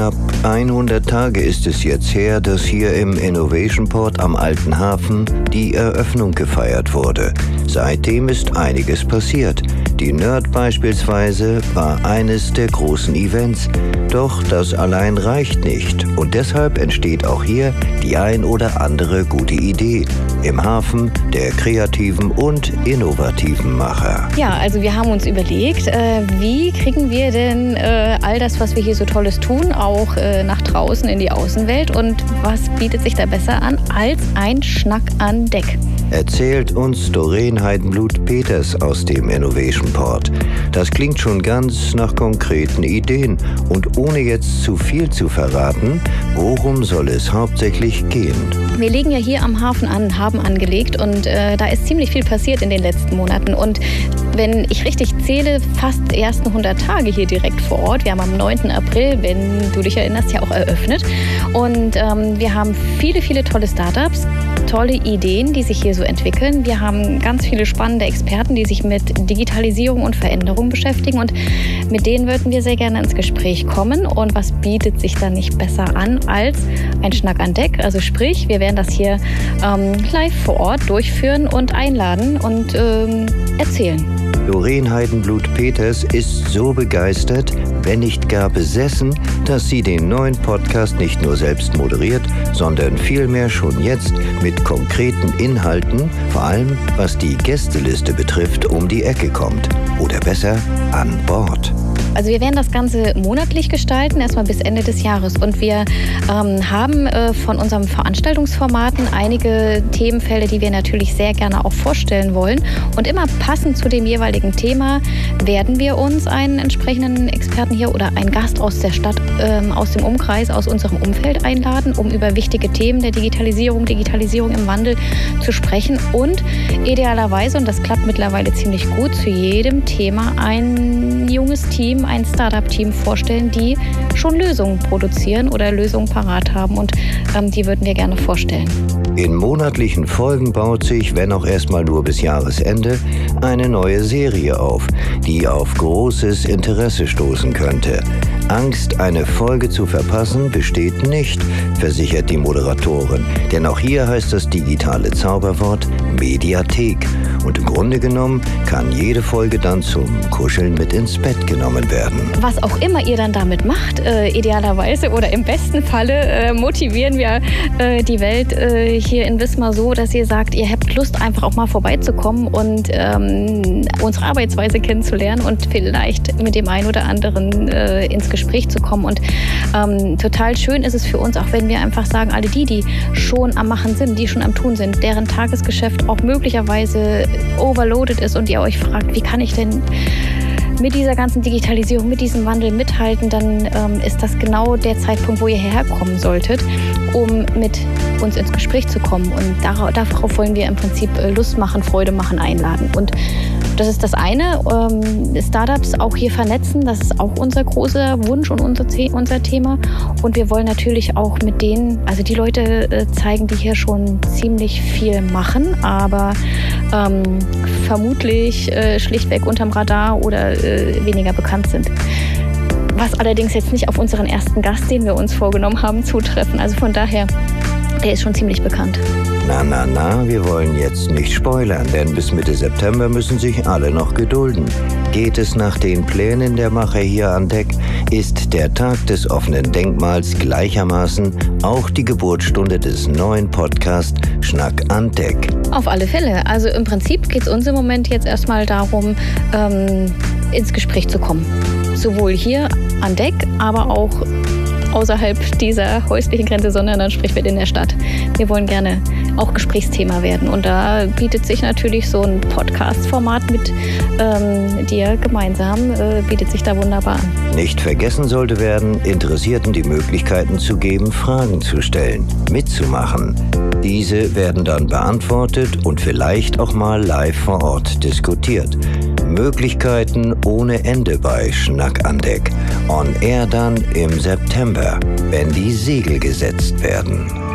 Knapp 100 Tage ist es jetzt her, dass hier im Innovation Port am Alten Hafen die Eröffnung gefeiert wurde. Seitdem ist einiges passiert. Die Nerd beispielsweise war eines der großen Events. Doch das allein reicht nicht und deshalb entsteht auch hier die ein oder andere gute Idee im Hafen der kreativen und innovativen Macher. Ja, also wir haben uns überlegt, äh, wie kriegen wir denn äh, all das, was wir hier so Tolles tun, auch äh, nach draußen in die Außenwelt und was bietet sich da besser an als ein Schnack an Deck? Erzählt uns Doreen Heidenblut-Peters aus dem Innovation Port. Das klingt schon ganz nach konkreten Ideen und ohne jetzt zu viel zu verraten, worum soll es hauptsächlich gehen? Wir legen ja hier am Hafen an, haben angelegt und äh, da ist ziemlich viel passiert in den letzten Monaten und wenn ich richtig zähle, fast die ersten 100 Tage hier direkt vor Ort. Wir haben am 9. April, wenn du dich erinnerst, ja auch eröffnet. Und ähm, wir haben viele, viele tolle Startups, tolle Ideen, die sich hier so entwickeln. Wir haben ganz viele spannende Experten, die sich mit Digitalisierung und Veränderung beschäftigen. Und mit denen würden wir sehr gerne ins Gespräch kommen. Und was bietet sich da nicht besser an als ein Schnack an Deck? Also sprich, wir werden das hier ähm, live vor Ort durchführen und einladen und ähm, erzählen. Doreen Heidenblut-Peters ist so begeistert, wenn nicht gar besessen, dass sie den neuen Podcast nicht nur selbst moderiert, sondern vielmehr schon jetzt mit konkreten Inhalten, vor allem was die Gästeliste betrifft, um die Ecke kommt. Oder besser, an Bord. Also wir werden das Ganze monatlich gestalten, erstmal bis Ende des Jahres. Und wir ähm, haben äh, von unserem Veranstaltungsformaten einige Themenfelder, die wir natürlich sehr gerne auch vorstellen wollen. Und immer passend zu dem jeweiligen Thema werden wir uns einen entsprechenden Experten hier oder einen Gast aus der Stadt, ähm, aus dem Umkreis, aus unserem Umfeld einladen, um über wichtige Themen der Digitalisierung, Digitalisierung im Wandel zu sprechen und idealerweise, und das klappt mittlerweile ziemlich gut, zu jedem Thema ein junges Team ein Startup-Team vorstellen, die schon Lösungen produzieren oder Lösungen parat haben. Und ähm, die würden wir gerne vorstellen. In monatlichen Folgen baut sich, wenn auch erstmal nur bis Jahresende, eine neue Serie auf, die auf großes Interesse stoßen könnte. Angst, eine Folge zu verpassen, besteht nicht, versichert die Moderatorin. Denn auch hier heißt das digitale Zauberwort Mediathek. Und im Grunde genommen kann jede Folge dann zum Kuscheln mit ins Bett genommen werden. Was auch immer ihr dann damit macht, äh, idealerweise oder im besten Falle äh, motivieren wir äh, die Welt äh, hier in Wismar so, dass ihr sagt, ihr habt Lust einfach auch mal vorbeizukommen und ähm, unsere Arbeitsweise kennenzulernen und vielleicht mit dem einen oder anderen äh, ins Gespräch zu kommen. Und ähm, total schön ist es für uns, auch wenn wir einfach sagen, alle die, die schon am Machen sind, die schon am Tun sind, deren Tagesgeschäft auch möglicherweise overloaded ist und ihr euch fragt, wie kann ich denn mit dieser ganzen Digitalisierung, mit diesem Wandel mithalten, dann ähm, ist das genau der Zeitpunkt, wo ihr herkommen solltet, um mit uns ins Gespräch zu kommen. Und darauf wollen wir im Prinzip äh, Lust machen, Freude machen, einladen. Und das ist das eine. Ähm, Startups auch hier vernetzen, das ist auch unser großer Wunsch und unser, Thema. Und wir wollen natürlich auch mit denen, also die Leute äh, zeigen, die hier schon ziemlich viel machen, aber ähm, vermutlich äh, schlichtweg unterm Radar oder äh, weniger bekannt sind. Was allerdings jetzt nicht auf unseren ersten Gast, den wir uns vorgenommen haben, zutreffen. Also von daher, der ist schon ziemlich bekannt. Na, na, na, wir wollen jetzt nicht spoilern, denn bis Mitte September müssen sich alle noch gedulden. Geht es nach den Plänen der Macher hier an Deck, ist der Tag des offenen Denkmals gleichermaßen auch die Geburtsstunde des neuen Podcasts Schnack an Deck. Auf alle Fälle. Also im Prinzip geht es uns im Moment jetzt erstmal darum, ähm, ins Gespräch zu kommen. Sowohl hier an Deck, aber auch außerhalb dieser häuslichen Grenze, sondern dann spricht wir in der Stadt. Wir wollen gerne auch Gesprächsthema werden. Und da bietet sich natürlich so ein Podcast-Format mit ähm, dir gemeinsam, äh, bietet sich da wunderbar an. Nicht vergessen sollte werden, Interessierten die Möglichkeiten zu geben, Fragen zu stellen, mitzumachen. Diese werden dann beantwortet und vielleicht auch mal live vor Ort diskutiert. Möglichkeiten ohne Ende bei Schnack an Deck. On Air dann im September, wenn die Segel gesetzt werden.